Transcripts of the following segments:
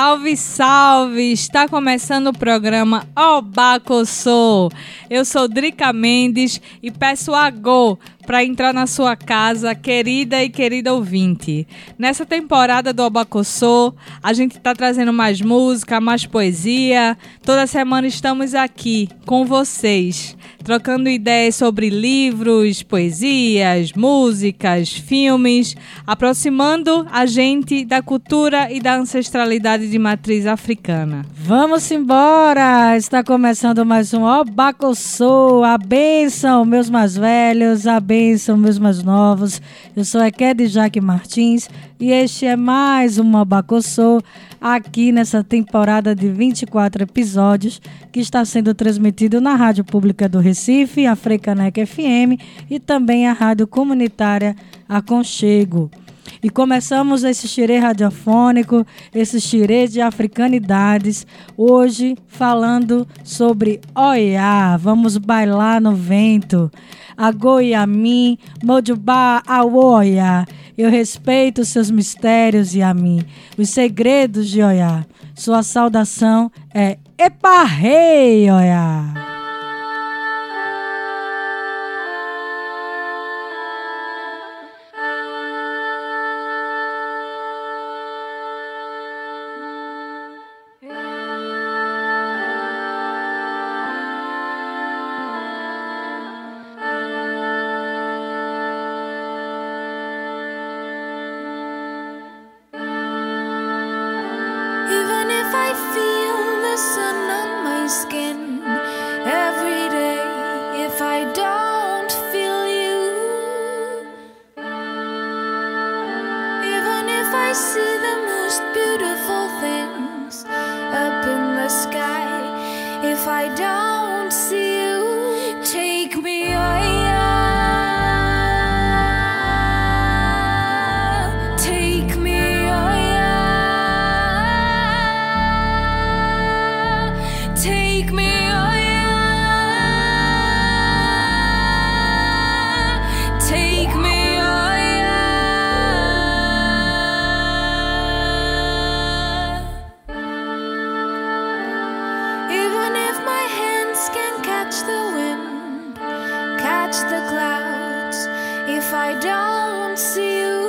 Salve, salve! Está começando o programa Obacossô. Eu sou Drica Mendes e peço a Go para entrar na sua casa, querida e querida ouvinte. Nessa temporada do Abacossô, a gente está trazendo mais música, mais poesia. Toda semana estamos aqui com vocês, trocando ideias sobre livros, poesias, músicas, filmes, aproximando a gente da cultura e da ancestralidade de matriz africana. Vamos embora! Está começando mais um Obacossô, a bênção, meus mais velhos, a bênção, meus mais novos. Eu sou Ekede Jaque Martins e este é mais um Abacossô aqui nessa temporada de 24 episódios que está sendo transmitido na Rádio Pública do Recife, a Freicaneca FM e também a Rádio Comunitária Aconchego. E começamos esse xirê radiofônico, esse xirê de africanidades, hoje falando sobre Oiá. Vamos bailar no vento. Agoiami, Mojubá, Aoia. Eu respeito seus mistérios e a mim, os segredos de Oiá. Sua saudação é Eparrei, Oiá. catch the wind, catch the clouds. If I don't see you,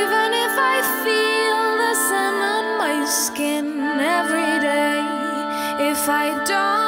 even if I feel the sun on my skin every day, if I don't.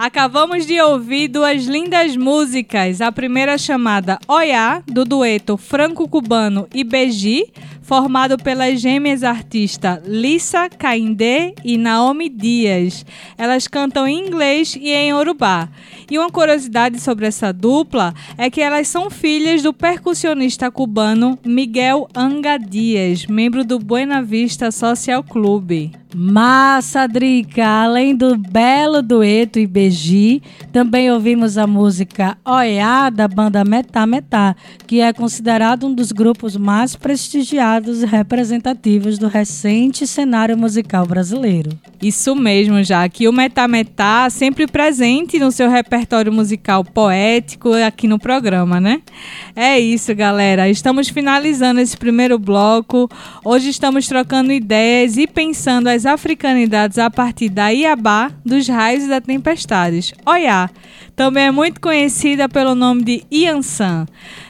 Acabamos de ouvir duas lindas músicas. A primeira chamada Oiá, do dueto franco-cubano Ibeji, formado pelas gêmeas artistas Lissa Caindé e Naomi Dias. Elas cantam em inglês e em urubá. E uma curiosidade sobre essa dupla é que elas são filhas do percussionista cubano Miguel Anga Dias, membro do Buena Vista Social Club. Massa, Drica! Além do belo dueto Ibeji, também ouvimos a música Oiá, da banda Metá Metá, que é considerado um dos grupos mais prestigiados e representativos do recente cenário musical brasileiro. Isso mesmo, já que o Metá Metá sempre presente no seu repertório musical poético aqui no programa, né? É isso, galera. Estamos finalizando esse primeiro bloco. Hoje estamos trocando ideias e pensando as africanidades a partir da Iabá, dos raios e das tempestades. Oiá, também é muito conhecida pelo nome de Iansan.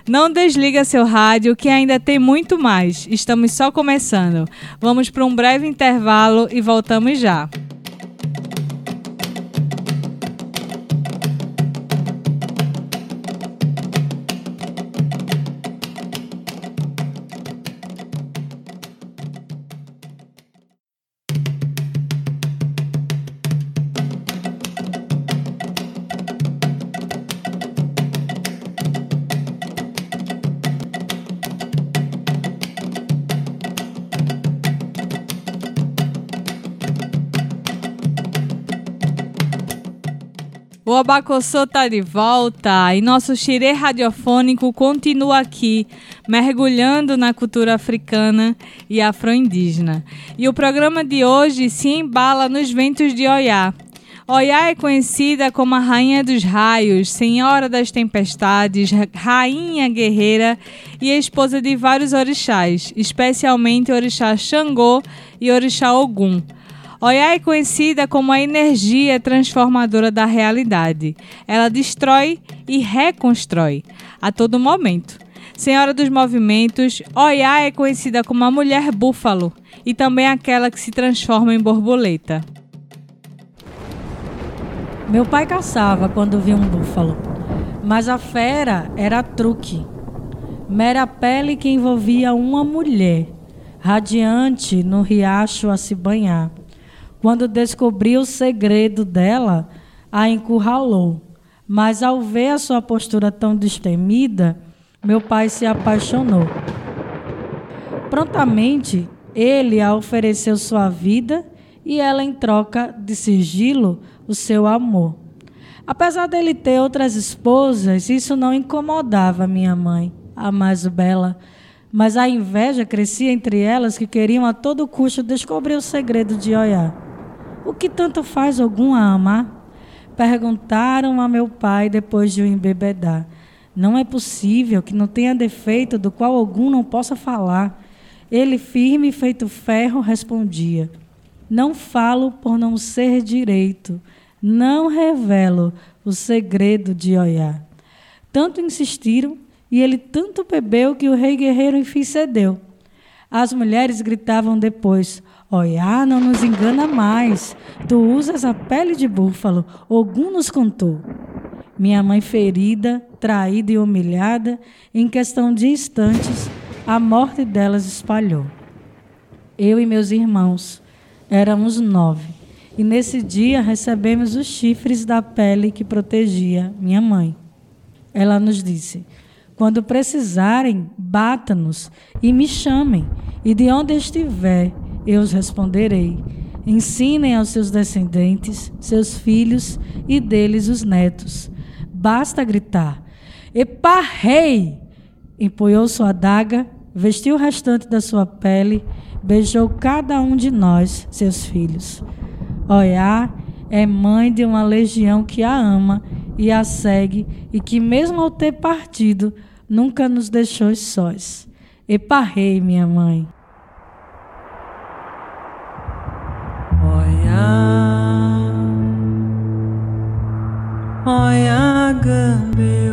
Não desliga seu rádio que ainda tem muito mais. Estamos só começando. Vamos para um breve intervalo e voltamos já. Abacossô tá de volta e nosso xirê radiofônico continua aqui, mergulhando na cultura africana e afro-indígena. E o programa de hoje se embala nos ventos de Oiá. Oiá é conhecida como a Rainha dos Raios, Senhora das Tempestades, Rainha Guerreira e esposa de vários orixás, especialmente orixá Xangô e orixá Ogum. Oiá é conhecida como a energia transformadora da realidade. Ela destrói e reconstrói a todo momento. Senhora dos movimentos, Oiá é conhecida como a mulher búfalo e também aquela que se transforma em borboleta. Meu pai caçava quando via um búfalo, mas a fera era truque. Mera pele que envolvia uma mulher, radiante no riacho a se banhar. Quando descobriu o segredo dela, a encurralou. Mas ao ver a sua postura tão destemida, meu pai se apaixonou. Prontamente, ele a ofereceu sua vida e ela, em troca de sigilo, o seu amor. Apesar dele ter outras esposas, isso não incomodava minha mãe, a mais bela, mas a inveja crescia entre elas que queriam a todo custo descobrir o segredo de Oiá. O que tanto faz algum amar? Perguntaram a meu pai depois de o embebedar. Não é possível que não tenha defeito do qual algum não possa falar. Ele, firme feito ferro, respondia: Não falo por não ser direito, não revelo o segredo de Oiá. Tanto insistiram e ele tanto bebeu que o rei guerreiro enfim cedeu. As mulheres gritavam depois: Oiá, não nos engana mais. Tu usas a pele de búfalo. Ogum nos contou. Minha mãe ferida, traída e humilhada, em questão de instantes, a morte delas espalhou. Eu e meus irmãos éramos nove. E nesse dia recebemos os chifres da pele que protegia minha mãe. Ela nos disse: Quando precisarem, bata-nos e me chamem, e de onde estiver, eu os responderei. Ensinem aos seus descendentes, seus filhos e deles os netos. Basta gritar: Epa, rei! Empunhou sua adaga, vestiu o restante da sua pele, beijou cada um de nós, seus filhos. Oiá é mãe de uma legião que a ama e a segue e que, mesmo ao ter partido, nunca nos deixou sós. Epa, rei, minha mãe. Oya gambe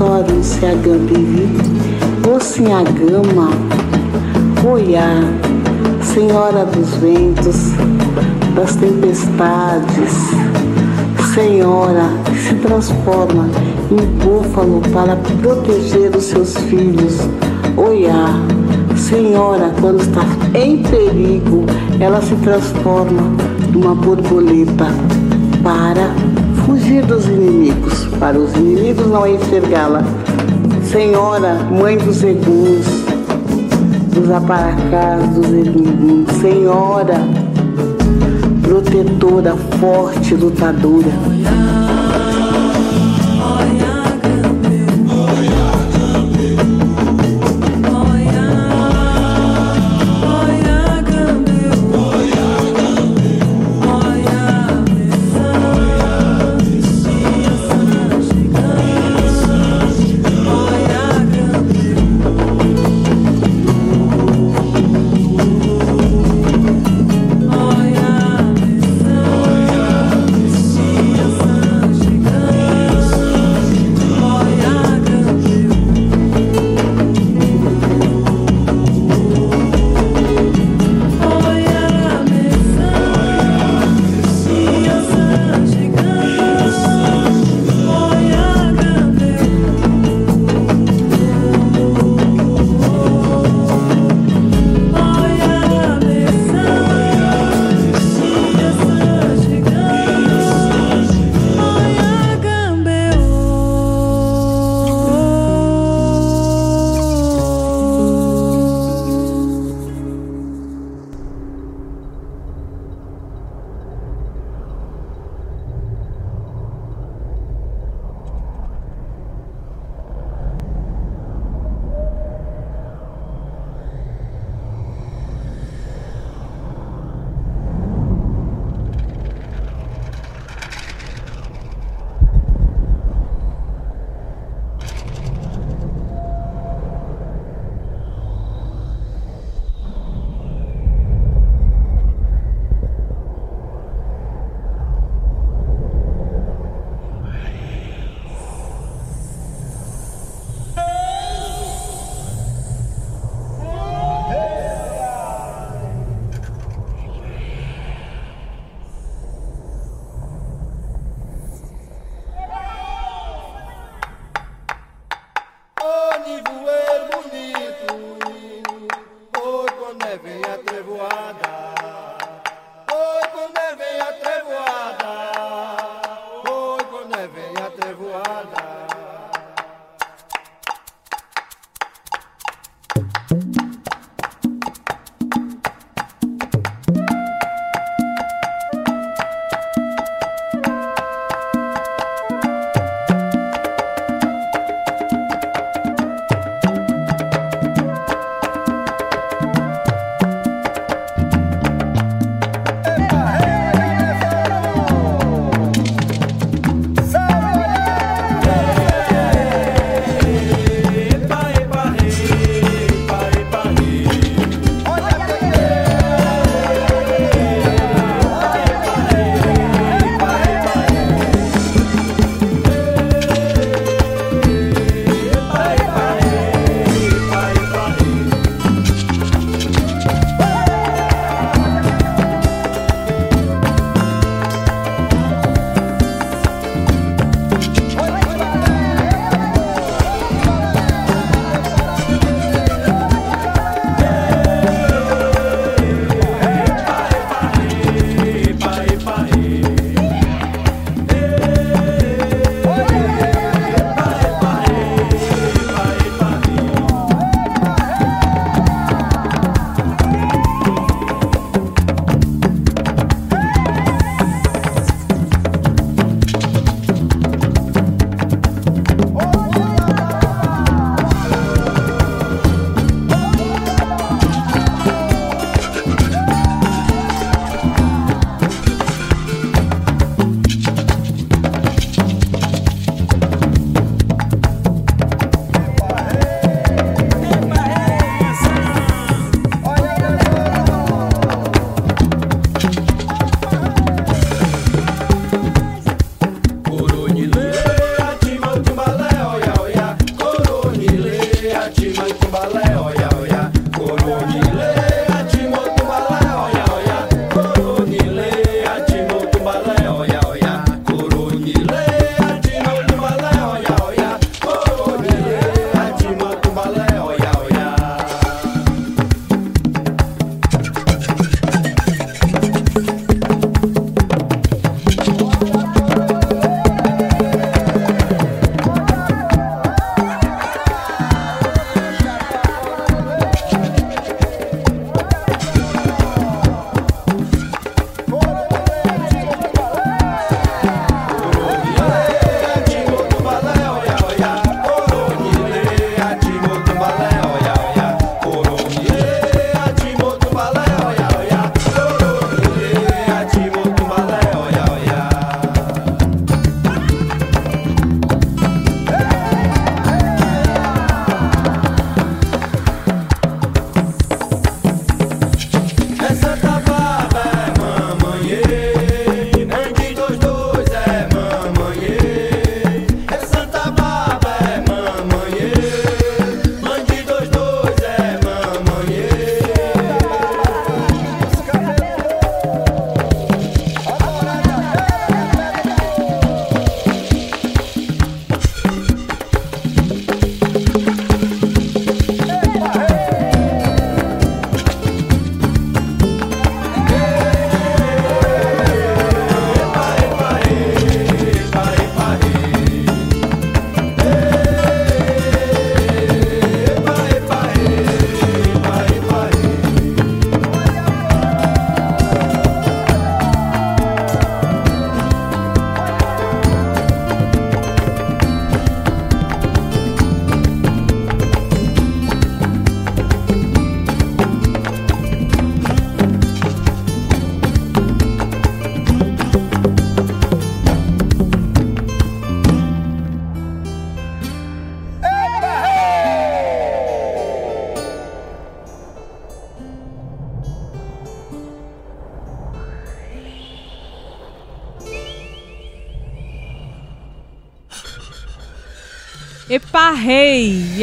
agambivi, a gama, Oiá, Senhora dos ventos, das tempestades, Senhora se transforma em búfalo para proteger os seus filhos, Oiá, Senhora, quando está em perigo, ela se transforma numa borboleta para fugir dos inimigos, para os inimigos não enxergá-la. Senhora, Mãe dos Eguns, dos Aparacás, dos Eguns, Senhora, protetora, forte, lutadora.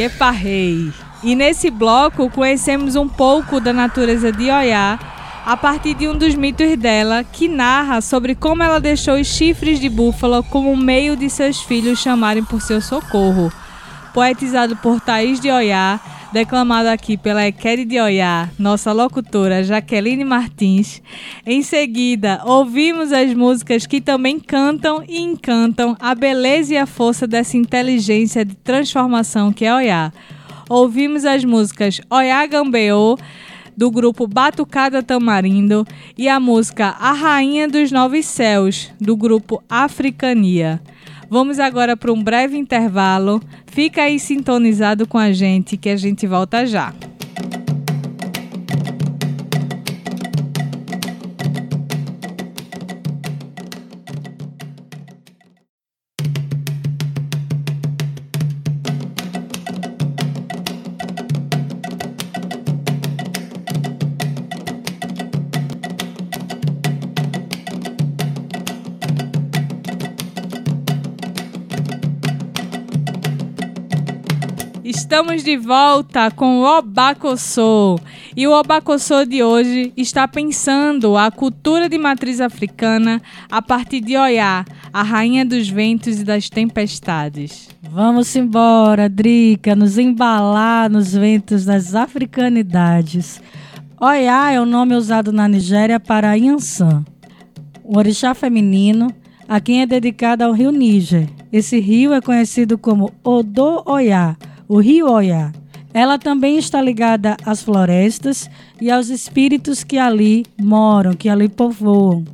Eparrei. E nesse bloco conhecemos um pouco da natureza de Oiá a partir de um dos mitos dela, que narra sobre como ela deixou os chifres de búfalo como meio de seus filhos chamarem por seu socorro. Poetizado por Thaís de Oiá, declamado aqui pela Equere de Oiá, nossa locutora Jaqueline Martins. Em seguida, ouvimos as músicas que também cantam e encantam a beleza e a força dessa inteligência de transformação que é Oiá. Ouvimos as músicas Oiá Gambeô, do grupo Batucada Tamarindo, e a música A Rainha dos Nove Céus, do grupo Africania. Vamos agora para um breve intervalo. Fica aí sintonizado com a gente que a gente volta já. Estamos de volta com o Obacossô. E o Obacossô de hoje está pensando a cultura de matriz africana a partir de Oiá, a rainha dos ventos e das tempestades. Vamos embora, Drica, nos embalar nos ventos das africanidades. Oiá é o nome usado na Nigéria para Yansan, orixá feminino a quem é dedicado ao rio Níger. Esse rio é conhecido como Odo Oiá, o rio Oiá. Ela também está ligada às florestas e aos espíritos que ali moram, que ali povoam.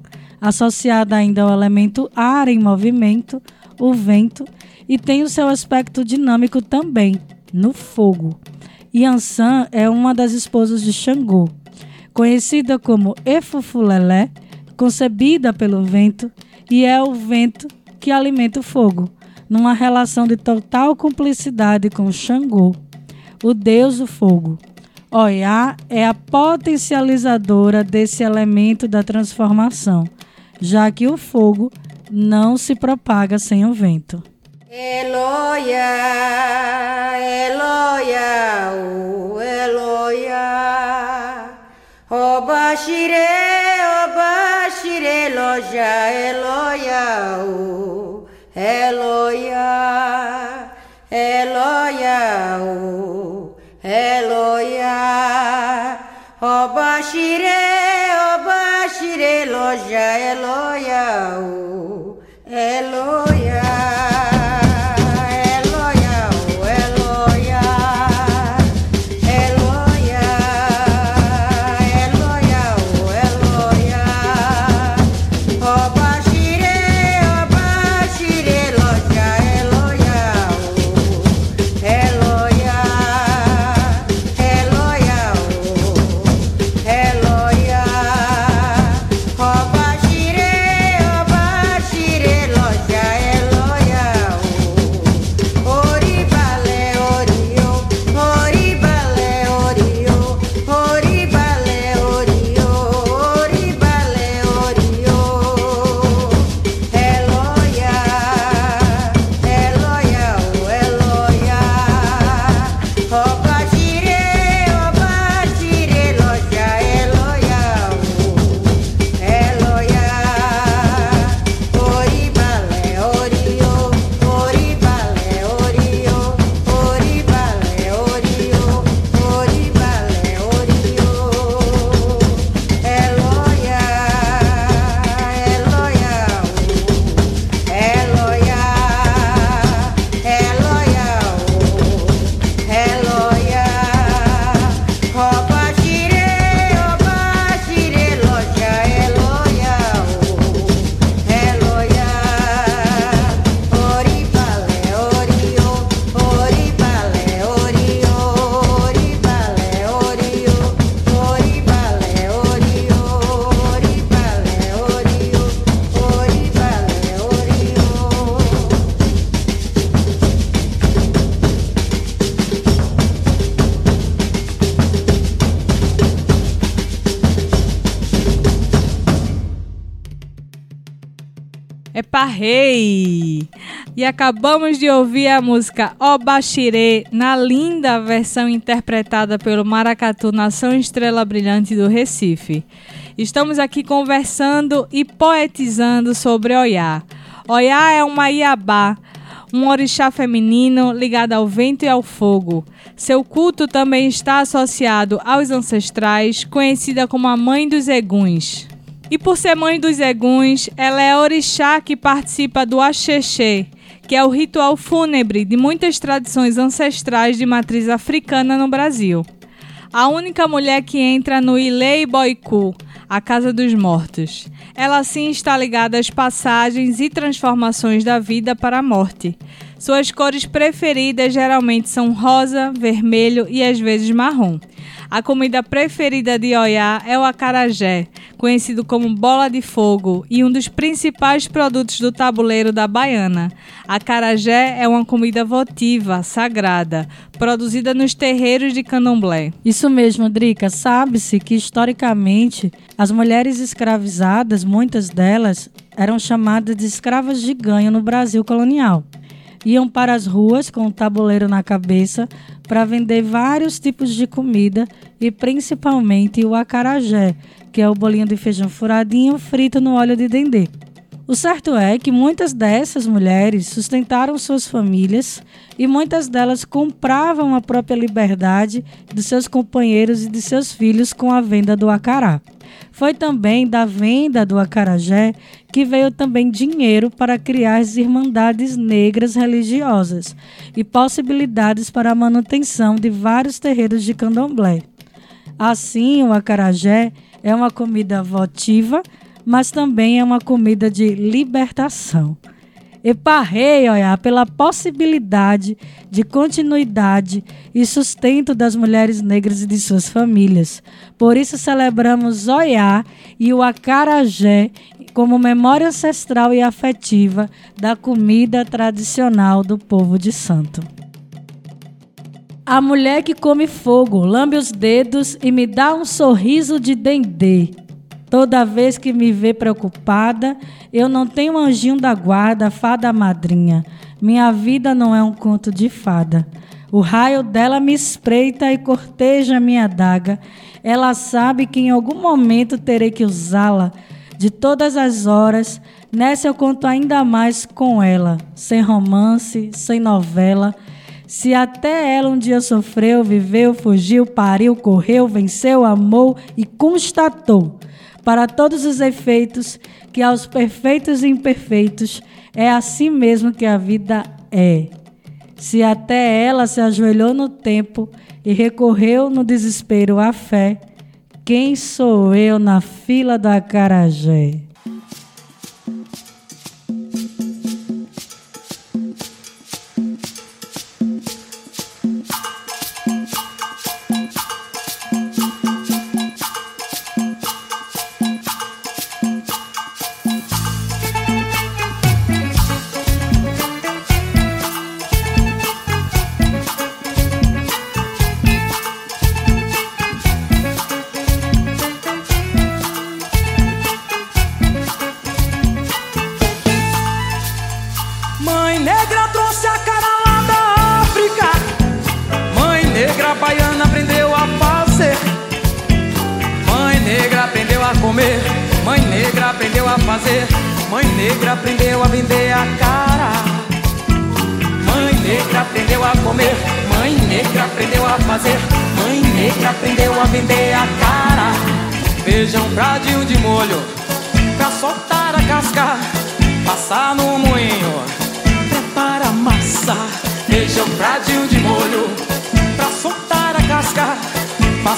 Associada ainda ao elemento ar em movimento, o vento, e tem o seu aspecto dinâmico também, no fogo. Yansan é uma das esposas de Xangô, conhecida como Efufulelé, concebida pelo vento, e é o vento que alimenta o fogo numa relação de total cumplicidade com Xangô, o deus do fogo. Oiá é a potencializadora desse elemento da transformação, já que o fogo não se propaga sem o vento. Eloia, Eloia, Eloia, Obashire, Obashire, Loja, Eloia, Eloia, Eloia, Eloia, Obashire, Obashire, Loja, Eloia. Eloia, Eparrei! E acabamos de ouvir a música Obaxirê na linda versão interpretada pelo Maracatu Nação Estrela Brilhante do Recife. Estamos aqui conversando e poetizando sobre Oiá. Oiá é uma iabá, um orixá feminino ligado ao vento e ao fogo. Seu culto também está associado aos ancestrais, conhecida como a Mãe dos Eguns. E por ser mãe dos eguns, ela é orixá que participa do Axexê, que é o ritual fúnebre de muitas tradições ancestrais de matriz africana no Brasil. A única mulher que entra no Ilei Boiku, a Casa dos Mortos. Ela sim está ligada às passagens e transformações da vida para a morte. Suas cores preferidas geralmente são rosa, vermelho e às vezes marrom. A comida preferida de Oiá é o acarajé, conhecido como bola de fogo e um dos principais produtos do tabuleiro da baiana. Acarajé é uma comida votiva, sagrada, produzida nos terreiros de candomblé. Isso mesmo, Drica. Sabe-se que historicamente as mulheres escravizadas, muitas delas, eram chamadas de escravas de ganho no Brasil colonial iam para as ruas com o tabuleiro na cabeça para vender vários tipos de comida e principalmente o acarajé, que é o bolinho de feijão furadinho frito no óleo de dendê. O certo é que muitas dessas mulheres sustentaram suas famílias e muitas delas compravam a própria liberdade de seus companheiros e de seus filhos com a venda do acará. Foi também da venda do acarajé que veio também dinheiro para criar as irmandades negras religiosas e possibilidades para a manutenção de vários terreiros de candomblé. Assim, o acarajé é uma comida votiva, mas também é uma comida de libertação e parrei, olha, pela possibilidade de continuidade e sustento das mulheres negras e de suas famílias. Por isso celebramos Oiá e o acarajé como memória ancestral e afetiva da comida tradicional do povo de Santo. A mulher que come fogo, lambe os dedos e me dá um sorriso de dendê. Toda vez que me vê preocupada, eu não tenho anjinho da guarda, fada madrinha. Minha vida não é um conto de fada. O raio dela me espreita e corteja minha daga. Ela sabe que em algum momento terei que usá-la. De todas as horas, nessa eu conto ainda mais com ela, sem romance, sem novela. Se até ela um dia sofreu, viveu, fugiu, pariu, correu, venceu, amou e constatou para todos os efeitos, que aos perfeitos e imperfeitos é assim mesmo que a vida é. Se até ela se ajoelhou no tempo e recorreu no desespero à fé, quem sou eu na fila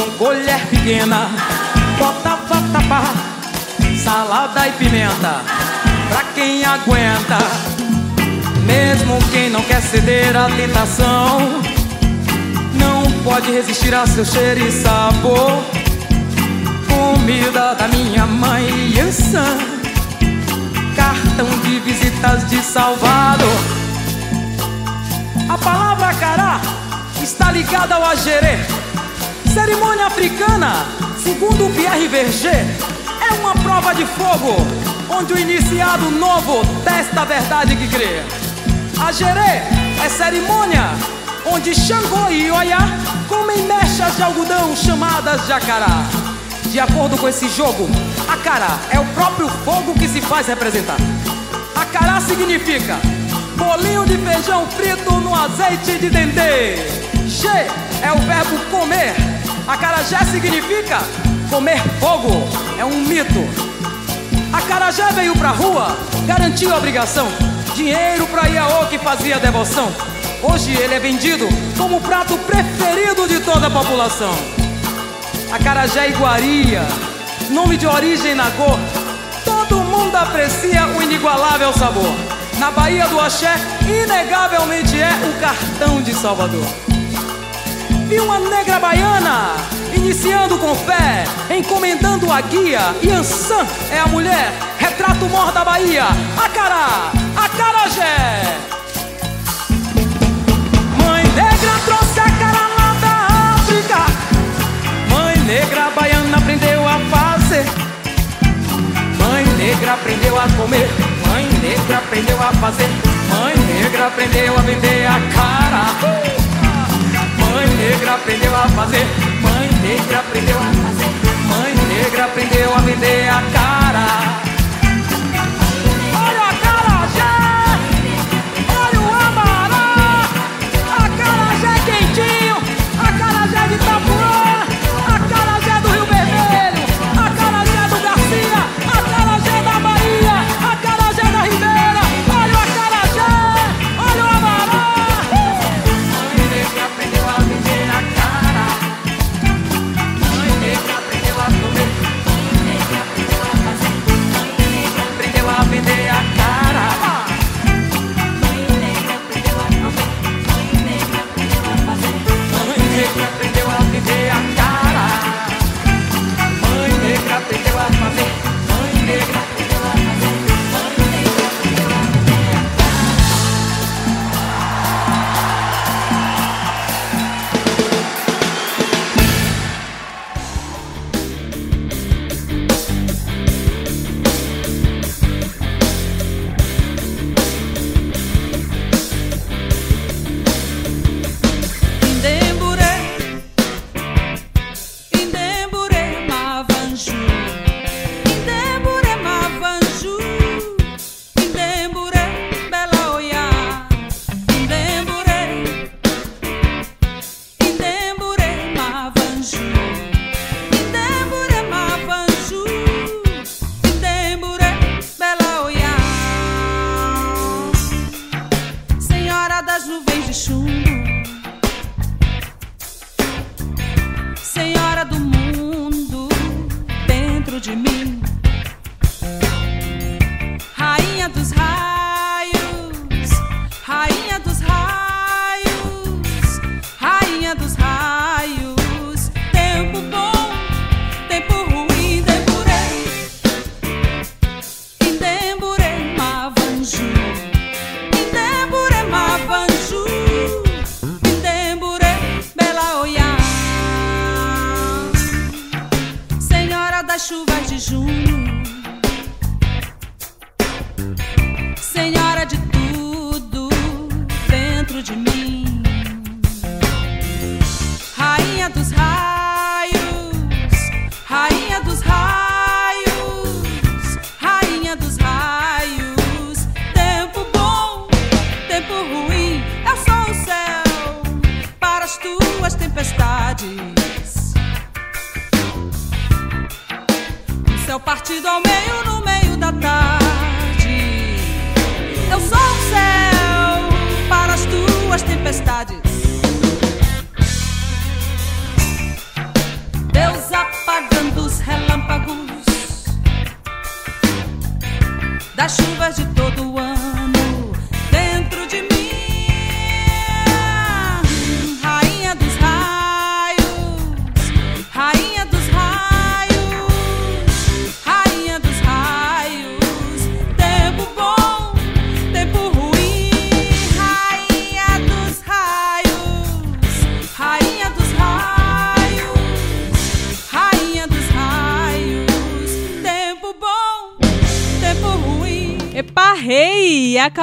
Com colher pequena, bota vatapá, salada e pimenta, pra quem aguenta. Mesmo quem não quer ceder à tentação, não pode resistir a seu cheiro e sabor. Comida da minha mãe, Yansan, cartão de visitas de Salvador. A palavra cará está ligada ao agerê, cerimônia africana, segundo o Pierre Verger, é uma prova de fogo, onde o iniciado novo testa a verdade que crê. A gerê é cerimônia onde Xangô e Oiá comem mechas de algodão chamadas jacará. De acordo com esse jogo, acará é o próprio fogo que se faz representar. Acará significa bolinho de feijão frito no azeite de dendê. G é o verbo comer. Acarajé significa comer fogo. É um mito. Acarajé veio pra rua, garantiu a obrigação dinheiro para Iaô que fazia devoção. Hoje ele é vendido como o prato preferido de toda a população. Acarajé Iguaria, nome de origem na cor, todo mundo aprecia o inigualável sabor. Na Bahia do Axé, inegavelmente é o cartão de Salvador. Vi uma negra baiana iniciando com fé, encomendando a guia. Yansan é a mulher, retrato mor da Bahia. Acará, Acarajé. Mãe negra trouxe a cara lá da África. Mãe negra baiana aprendeu a fazer. Mãe negra aprendeu a comer. Mãe negra aprendeu a fazer. Mãe negra aprendeu a vender a cara. Mãe negra aprendeu a fazer. Mãe negra aprendeu a fazer. Mãe negra aprendeu a vender a cara.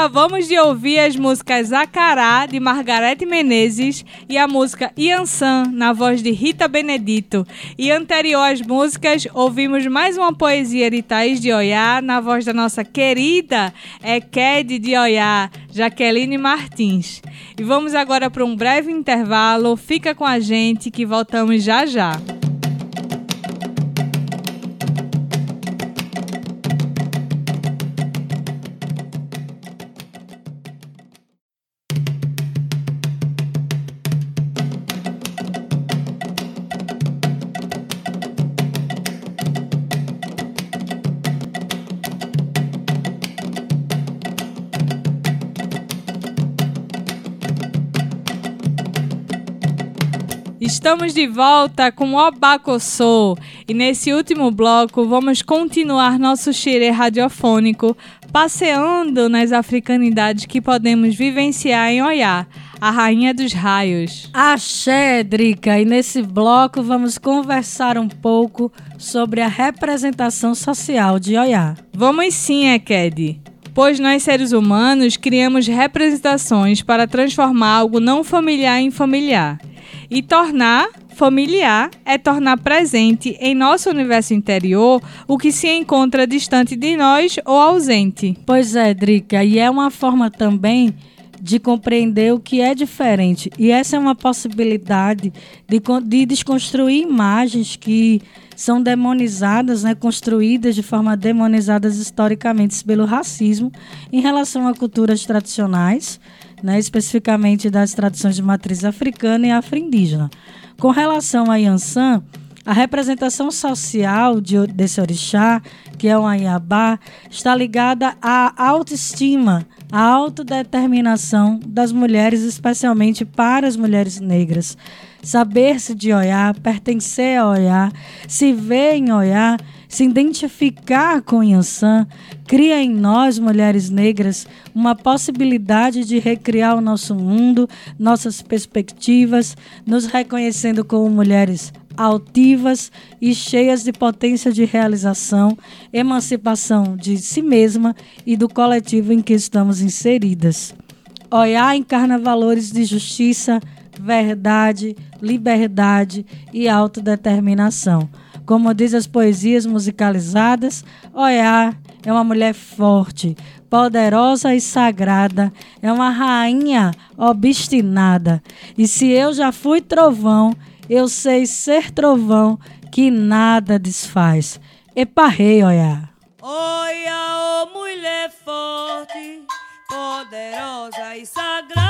Acabamos de ouvir as músicas Acará, de Margarete Menezes, e a música Yansan, na voz de Rita Benedito. E anterior às músicas, ouvimos mais uma poesia de Thaís de Oiá, na voz da nossa querida Eked de Oiá, Jaqueline Martins. E vamos agora para um breve intervalo. Fica com a gente que voltamos já já. Estamos de volta com o Obacossô e nesse último bloco vamos continuar nosso xerê radiofônico passeando nas africanidades que podemos vivenciar em Oiá, a rainha dos raios. Axé, Drica, e nesse bloco vamos conversar um pouco sobre a representação social de Oiá. Vamos sim, Eked pois nós seres humanos criamos representações para transformar algo não familiar em familiar. E tornar familiar é tornar presente em nosso universo interior o que se encontra distante de nós ou ausente. Pois é, Drica, e é uma forma também de compreender o que é diferente. E essa é uma possibilidade de, de desconstruir imagens que são demonizadas, né, construídas de forma demonizadas historicamente pelo racismo em relação a culturas tradicionais, né, especificamente das tradições de matriz africana e afro-indígena. Com relação a Yansan, a representação social de, desse orixá, que é o Ayabá, está ligada à autoestima, à autodeterminação das mulheres, especialmente para as mulheres negras saber-se de Oiá, pertencer a Oiá, se ver em Oiá, se identificar com Yansan, cria em nós, mulheres negras, uma possibilidade de recriar o nosso mundo, nossas perspectivas, nos reconhecendo como mulheres altivas e cheias de potência de realização, emancipação de si mesma e do coletivo em que estamos inseridas. Oiá encarna valores de justiça, verdade, liberdade e autodeterminação. Como diz as poesias musicalizadas, Oiá é uma mulher forte, poderosa e sagrada, é uma rainha obstinada. E se eu já fui trovão, eu sei ser trovão que nada desfaz. Eparrei, Oiá. Oiá, oh mulher forte, poderosa e sagrada,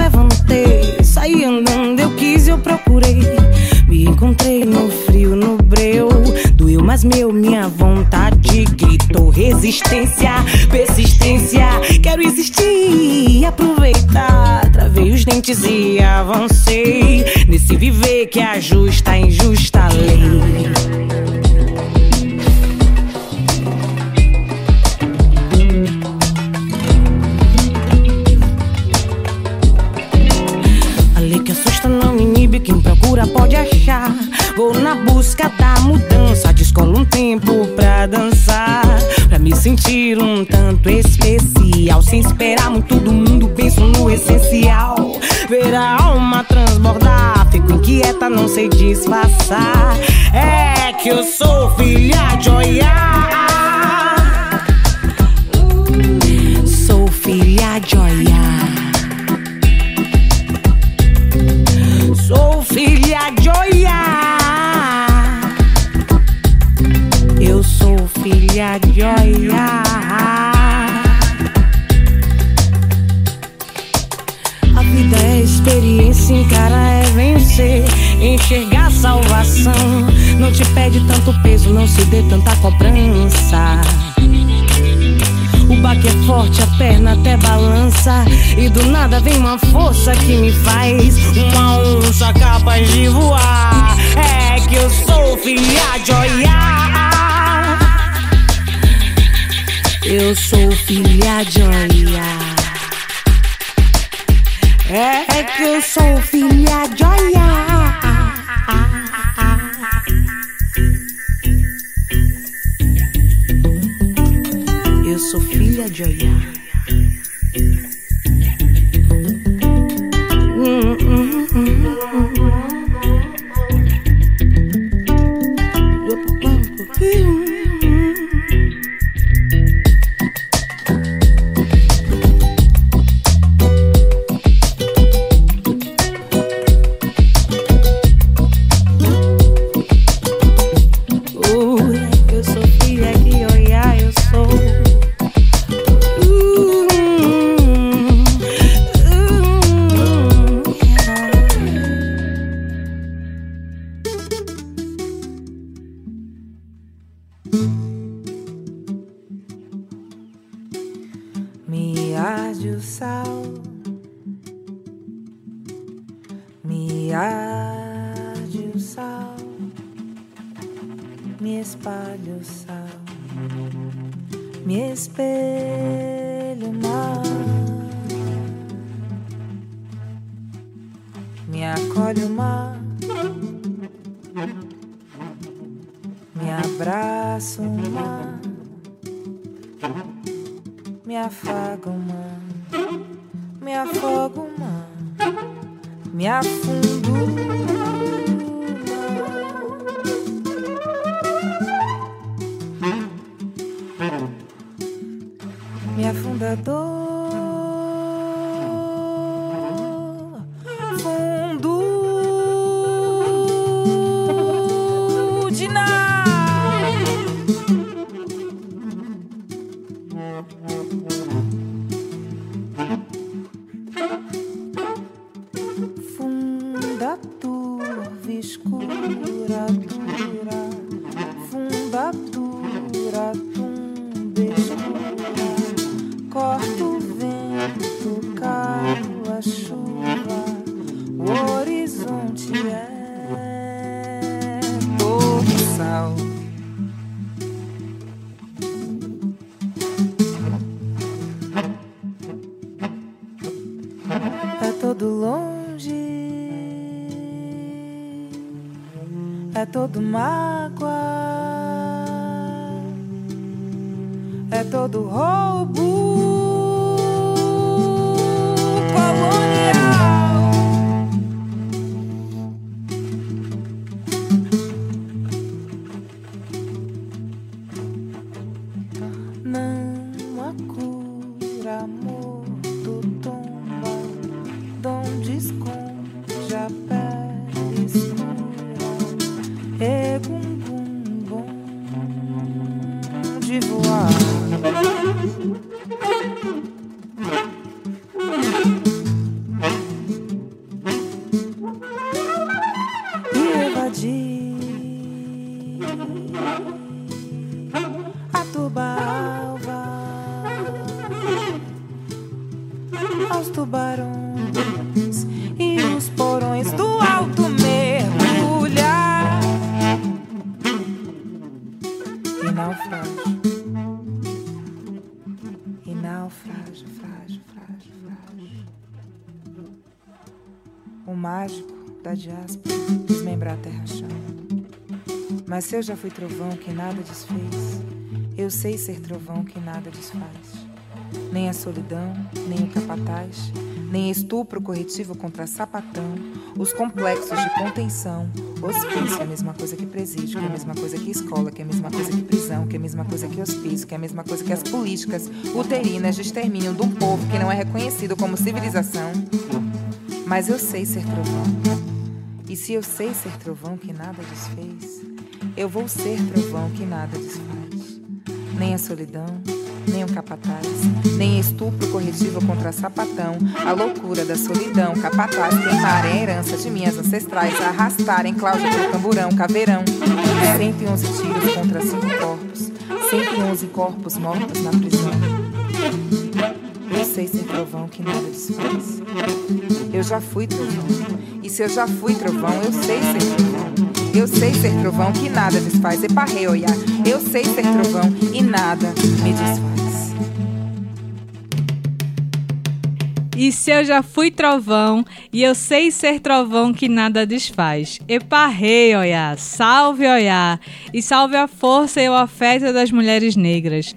levantei, saí andando, eu quis eu procurei. Me encontrei no frio, no breu. Doeu, mas meu, minha vontade gritou resistência, persistência. Quero existir, aproveitar. Travei os dentes e avancei. Nesse viver que ajusta a injusta lei. Vou na busca da mudança, descolo um tempo pra dançar. Pra me sentir um tanto especial. Sem esperar muito do mundo, penso no essencial. Ver a alma transbordar, fico inquieta, não sei disfarçar. É que eu sou filha de Oiá. De Oiá. A vida é experiência, encarar é vencer. Enxergar salvação. Não te pede tanto peso, não se dê tanta cobrança. O baque é forte, a perna até balança. E do nada vem uma força que me faz uma onça capaz de voar. É que eu sou filha de Oiá. Eu sou filha de Oiá. É que eu sou filha de Oiá. Eu sou filha de Oiá. Hum, da diáspora, desmembrar a terra chão. Mas se eu já fui trovão que nada desfez, eu sei ser trovão que nada desfaz. Nem a solidão, nem o capataz, nem estupro corretivo contra sapatão, os complexos de contenção, hospício é a mesma coisa que presídio, que é a mesma coisa que escola, que é a mesma coisa que prisão, que é a mesma coisa que hospício, que é a mesma coisa que as políticas uterinas de extermínio de um povo que não é reconhecido como civilização. Mas eu sei ser trovão. E se eu sei ser trovão que nada desfez, eu vou ser trovão que nada desfaz. Nem a solidão, nem o capataz, nem estupro corretivo contra sapatão, a loucura da solidão, capataz, queimarem a herança de minhas ancestrais, arrastarem Cláudia pelo tamborão, caveirão, 111 tiros contra cinco corpos, 111 corpos mortos na prisão. Eu sei ser trovão que nada desfaz. Eu já fui trovão. E se eu já fui trovão, eu sei ser trovão. Eu sei ser trovão que nada desfaz. Eparreoia. Eu sei ser trovão e nada me desfaz. E se eu já fui trovão e eu sei ser trovão que nada desfaz. Eparrei, olhar, salve, olhar, e salve a força e o afeto das mulheres negras.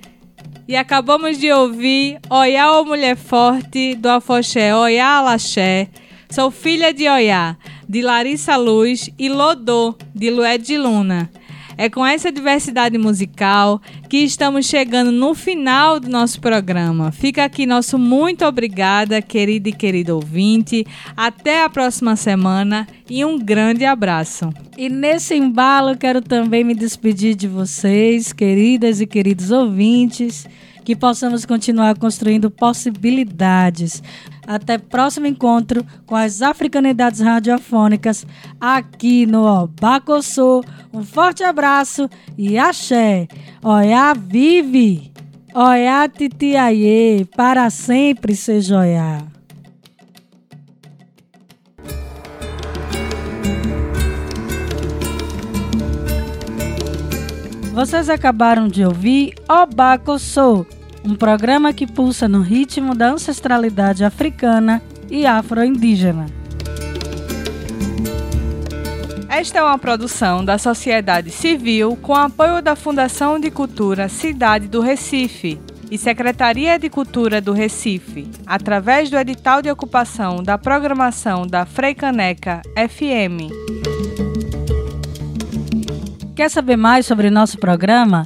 E acabamos de ouvir Oiá, ô Mulher Forte, do Afoxé Oiá Alaxé. Sou filha de Oiá, de Larissa Luz e Lodô, de Lué de Luna. É com essa diversidade musical que estamos chegando no final do nosso programa. Fica aqui nosso muito obrigada, querida e querido ouvinte. Até a próxima semana e um grande abraço. E nesse embalo quero também me despedir de vocês, queridas e queridos ouvintes, que possamos continuar construindo possibilidades. Até próximo encontro com as africanidades radiofônicas aqui no Obacossô. Um forte abraço e axé. Oiá vive. Oiá titiaie, para sempre seja oiá. Vocês acabaram de ouvir Obacossô, um programa que pulsa no ritmo da ancestralidade africana e afro-indígena. Esta é uma produção da sociedade civil com apoio da Fundação de Cultura Cidade do Recife e Secretaria de Cultura do Recife, através do edital de ocupação da programação da Freicaneca FM. Quer saber mais sobre nosso programa?